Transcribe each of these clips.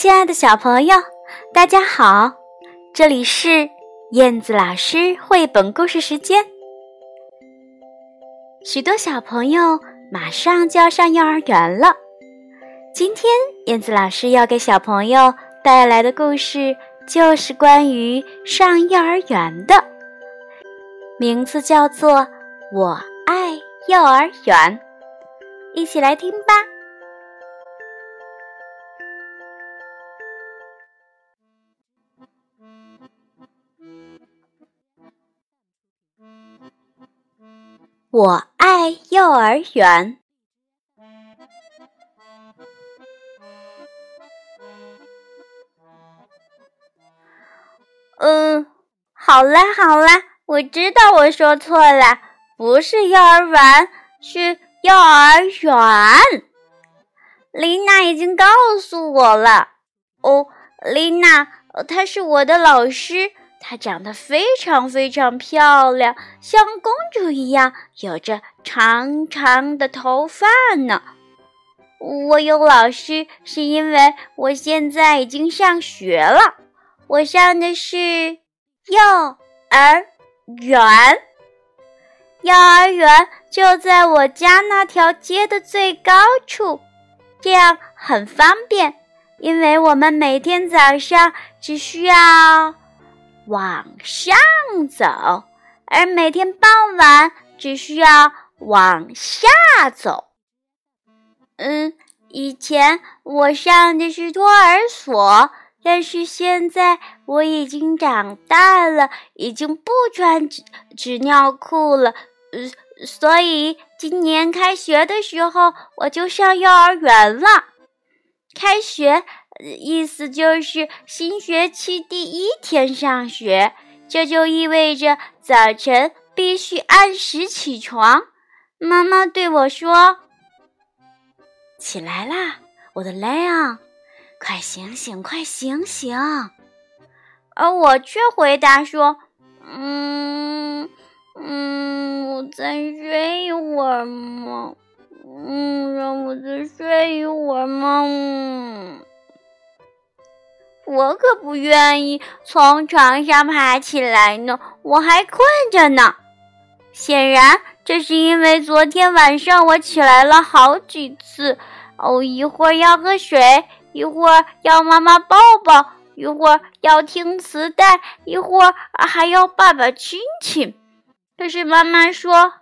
亲爱的小朋友，大家好！这里是燕子老师绘本故事时间。许多小朋友马上就要上幼儿园了，今天燕子老师要给小朋友带来的故事就是关于上幼儿园的，名字叫做《我爱幼儿园》，一起来听吧。我爱幼儿园。嗯，好啦好啦，我知道我说错了，不是幼儿园，是幼儿园。丽娜已经告诉我了。哦，丽娜，她是我的老师。她长得非常非常漂亮，像公主一样，有着长长的头发呢。我有老师，是因为我现在已经上学了。我上的是幼儿园，幼儿园就在我家那条街的最高处，这样很方便，因为我们每天早上只需要。往上走，而每天傍晚只需要往下走。嗯，以前我上的是托儿所，但是现在我已经长大了，已经不穿纸纸尿裤了。呃，所以今年开学的时候我就上幼儿园了。开学。意思就是新学期第一天上学，这就意味着早晨必须按时起床。妈妈对我说：“起来啦，我的莱昂，快醒醒，快醒醒！”而我却回答说：“嗯嗯，我再睡一会儿嘛，嗯，让我再睡一会儿嘛。”嗯。我可不愿意从床上爬起来呢，我还困着呢。显然，这是因为昨天晚上我起来了好几次，哦，一会儿要喝水，一会儿要妈妈抱抱，一会儿要听磁带，一会儿还要爸爸亲亲。可是妈妈说：“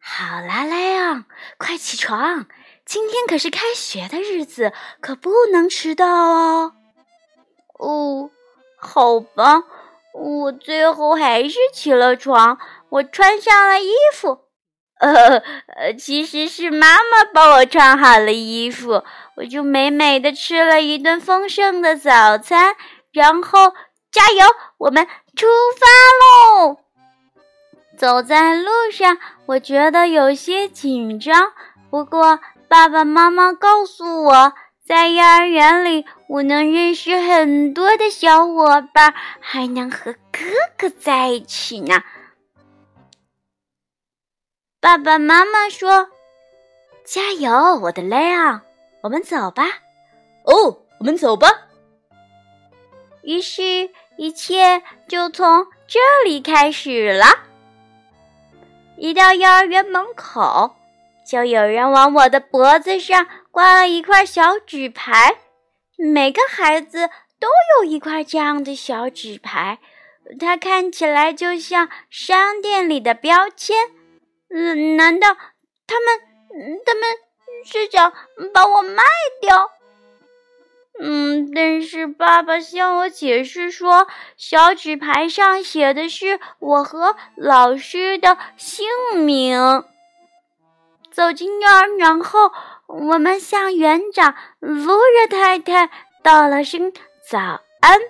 好啦，莱昂，快起床，今天可是开学的日子，可不能迟到哦。”哦，好吧，我最后还是起了床。我穿上了衣服，呃，其实是妈妈帮我穿好了衣服。我就美美的吃了一顿丰盛的早餐，然后加油，我们出发喽！走在路上，我觉得有些紧张，不过爸爸妈妈告诉我。在幼儿园里，我能认识很多的小伙伴，还能和哥哥在一起呢。爸爸妈妈说：“加油，我的莱昂，我们走吧。”哦，我们走吧。于是，一切就从这里开始了。一到幼儿园门口。就有人往我的脖子上挂了一块小纸牌，每个孩子都有一块这样的小纸牌，它看起来就像商店里的标签。嗯，难道他们他们是想把我卖掉？嗯，但是爸爸向我解释说，小纸牌上写的是我和老师的姓名。走进幼儿园后，我们向园长卢热太太道了声早安。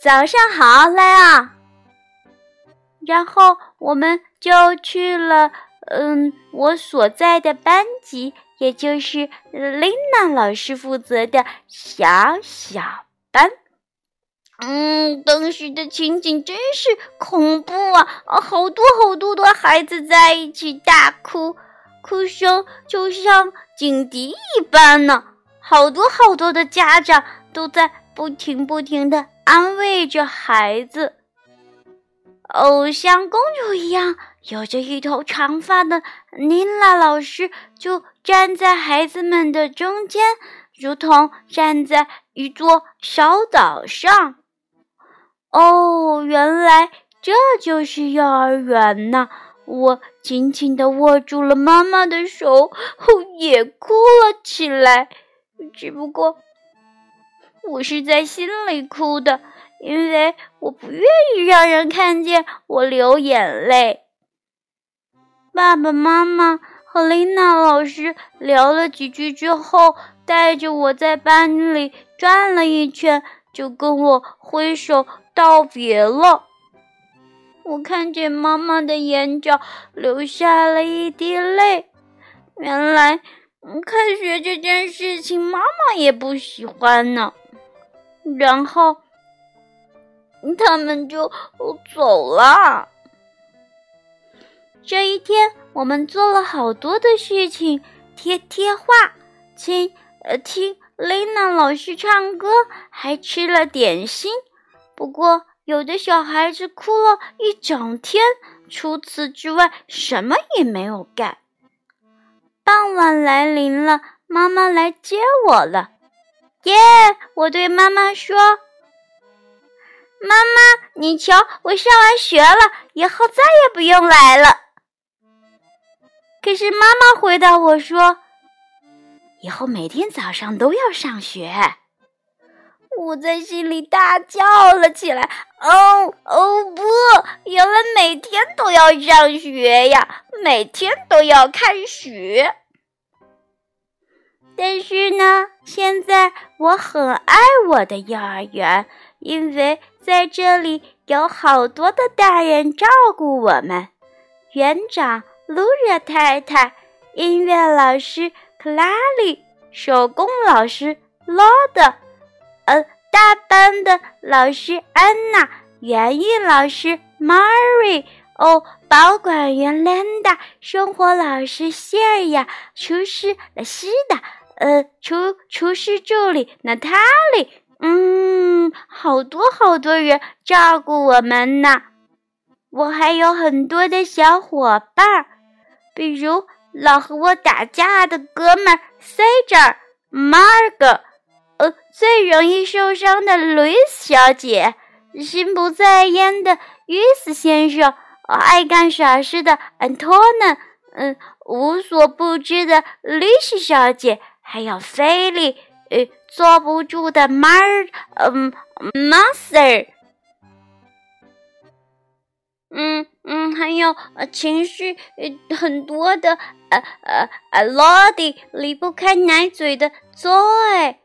早上好，莱啊。然后我们就去了，嗯，我所在的班级，也就是琳娜老师负责的小小班。嗯，当时的情景真是恐怖啊！好多好多的孩子在一起大哭，哭声就像警笛一般呢。好多好多的家长都在不停不停的安慰着孩子。哦，像公主一样有着一头长发的妮娜老师就站在孩子们的中间，如同站在一座小岛上。哦，原来这就是幼儿园呐！我紧紧地握住了妈妈的手，后也哭了起来。只不过，我是在心里哭的。因为我不愿意让人看见我流眼泪。爸爸妈妈和琳娜老师聊了几句之后，带着我在班里转了一圈，就跟我挥手道别了。我看见妈妈的眼角流下了一滴泪。原来，开学这件事情，妈妈也不喜欢呢。然后。他们就走了。这一天，我们做了好多的事情：贴贴画、听呃听琳娜老师唱歌，还吃了点心。不过，有的小孩子哭了一整天，除此之外什么也没有干。傍晚来临了，妈妈来接我了。耶！我对妈妈说。妈妈，你瞧，我上完学了，以后再也不用来了。可是妈妈回答我说：“以后每天早上都要上学。”我在心里大叫了起来：“哦哦，不！原来每天都要上学呀，每天都要开学。”但是呢，现在我很爱我的幼儿园，因为。在这里有好多的大人照顾我们，园长露热太太，音乐老师克拉里，手工老师罗德，呃，大班的老师安娜，园艺老师 Mary，哦，保管员 Linda，生活老师谢尔亚，厨师的西达，呃，厨厨师助理 Natalie。嗯，好多好多人照顾我们呢。我还有很多的小伙伴，比如老和我打架的哥们 Caesar、Mark，呃，最容易受伤的 Louis 小姐，心不在焉的约斯先生，爱干傻事的 Anton，嗯，无所不知的 Lish 小姐，还有菲利。呃，坐不住的 Mar，嗯，Master，嗯嗯，还有呃情绪呃很多的呃呃呃 Lodi，离不开奶嘴的 Joy，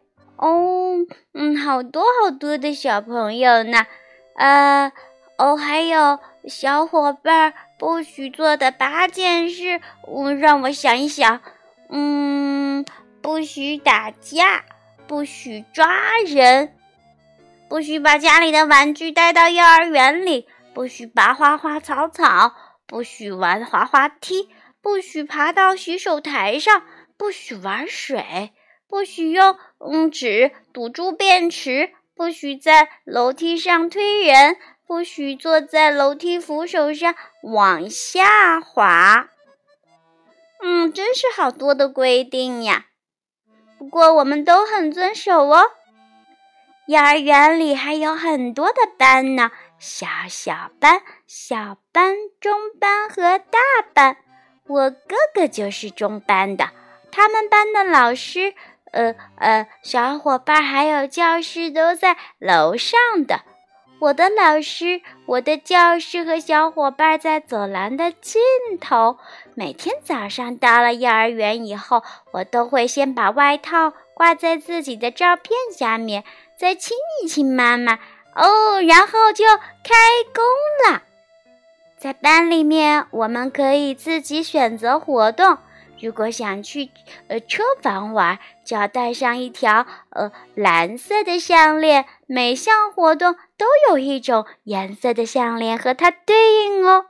哦，嗯，好多好多的小朋友呢，呃，哦，还有小伙伴不许做的八件事，嗯，让我想一想，嗯。不许打架，不许抓人，不许把家里的玩具带到幼儿园里，不许拔花花草草，不许玩滑滑梯，不许爬到洗手台上，不许玩水，不许用嗯纸堵住便池，不许在楼梯上推人，不许坐在楼梯扶手上往下滑。嗯，真是好多的规定呀。不过我们都很遵守哦。幼儿园里还有很多的班呢，小小班、小班、中班和大班。我哥哥就是中班的，他们班的老师、呃呃小伙伴还有教室都在楼上的。我的老师、我的教室和小伙伴在走廊的尽头。每天早上到了幼儿园以后，我都会先把外套挂在自己的照片下面，再亲一亲妈妈哦，然后就开工了。在班里面，我们可以自己选择活动。如果想去呃车房玩，就要带上一条呃蓝色的项链。每项活动都有一种颜色的项链和它对应哦。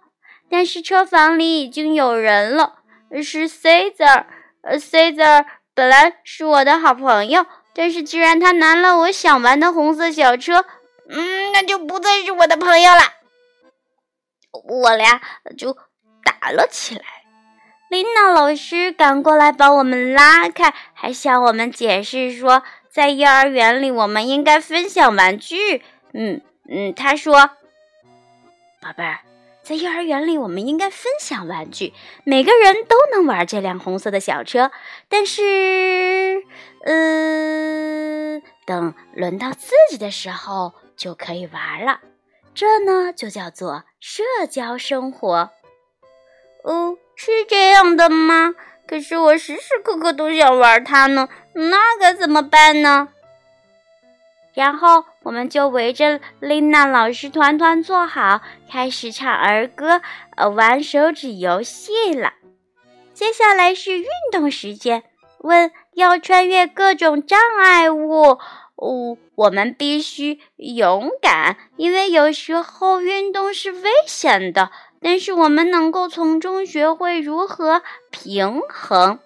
但是车房里已经有人了，是 Caesar。呃，Caesar 本来是我的好朋友，但是既然他拿了我想玩的红色小车，嗯，那就不再是我的朋友了。我俩就打了起来。琳娜老师赶过来把我们拉开，还向我们解释说，在幼儿园里我们应该分享玩具。嗯嗯，他说：“宝贝儿。”在幼儿园里，我们应该分享玩具，每个人都能玩这辆红色的小车。但是，嗯，等轮到自己的时候就可以玩了。这呢，就叫做社交生活。哦，是这样的吗？可是我时时刻刻都想玩它呢，那该怎么办呢？然后我们就围着琳娜老师团团坐好，开始唱儿歌，呃，玩手指游戏了。接下来是运动时间，问要穿越各种障碍物，哦，我们必须勇敢，因为有时候运动是危险的，但是我们能够从中学会如何平衡。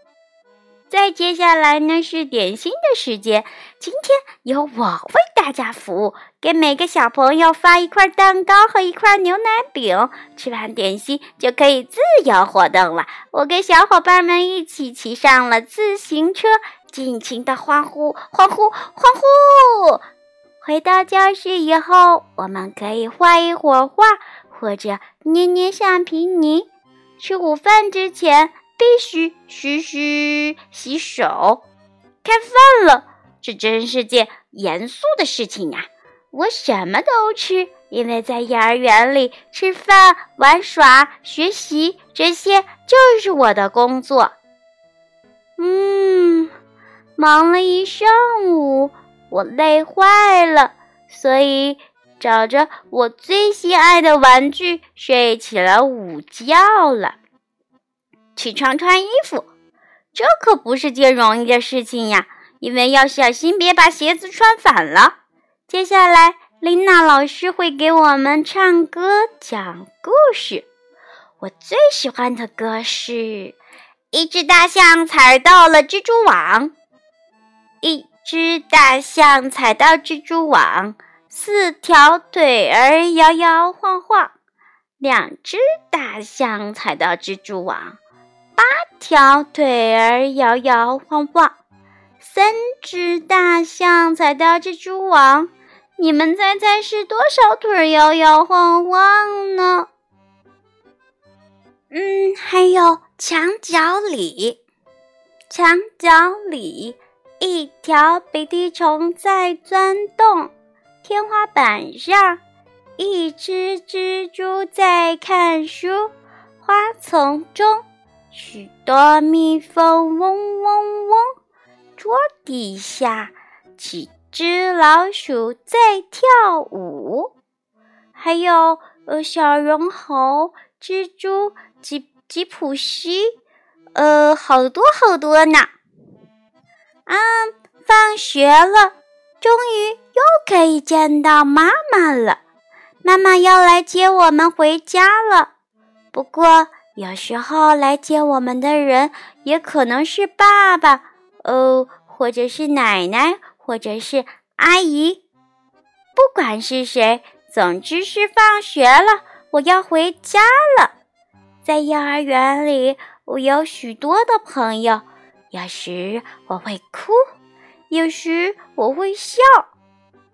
再接下来呢是点心的时间，今天由我为大家服务，给每个小朋友发一块蛋糕和一块牛奶饼。吃完点心就可以自由活动了。我跟小伙伴们一起骑上了自行车，尽情的欢呼欢呼欢呼。回到教室以后，我们可以画一会儿画，或者捏捏橡皮泥。吃午饭之前。必须嘘嘘洗手，开饭了。这真是件严肃的事情呀！我什么都吃，因为在幼儿园里吃饭、玩耍、学习，这些就是我的工作。嗯，忙了一上午，我累坏了，所以找着我最心爱的玩具睡起了午觉了。起床穿衣服，这可不是件容易的事情呀，因为要小心别把鞋子穿反了。接下来，琳娜老师会给我们唱歌讲故事。我最喜欢的歌是：一只大象踩到了蜘蛛网，一只大象踩到蜘蛛网，四条腿儿摇摇晃晃，两只大象踩到蜘蛛网。八条腿儿摇摇晃晃，三只大象踩到蜘蛛网，你们猜猜是多少腿摇摇晃晃呢？嗯，还有墙角里，墙角里一条鼻涕虫在钻洞，天花板上一只蜘蛛在看书，花丛中。许多蜜蜂嗡嗡嗡，桌底下几只老鼠在跳舞，还有呃小绒猴、蜘蛛、吉吉普西，呃好多好多呢。啊，放学了，终于又可以见到妈妈了。妈妈要来接我们回家了，不过。有时候来接我们的人也可能是爸爸，哦，或者是奶奶，或者是阿姨。不管是谁，总之是放学了，我要回家了。在幼儿园里，我有许多的朋友。有时我会哭，有时我会笑。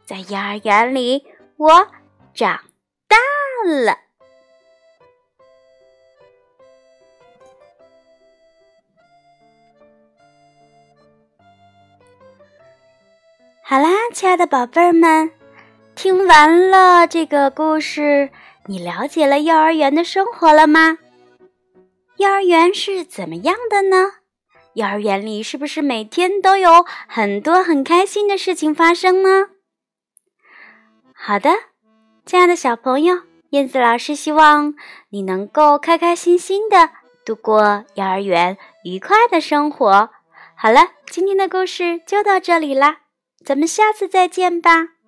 在幼儿园里，我长大了。好啦，亲爱的宝贝儿们，听完了这个故事，你了解了幼儿园的生活了吗？幼儿园是怎么样的呢？幼儿园里是不是每天都有很多很开心的事情发生呢？好的，亲爱的小朋友，燕子老师希望你能够开开心心的度过幼儿园愉快的生活。好了，今天的故事就到这里啦。咱们下次再见吧。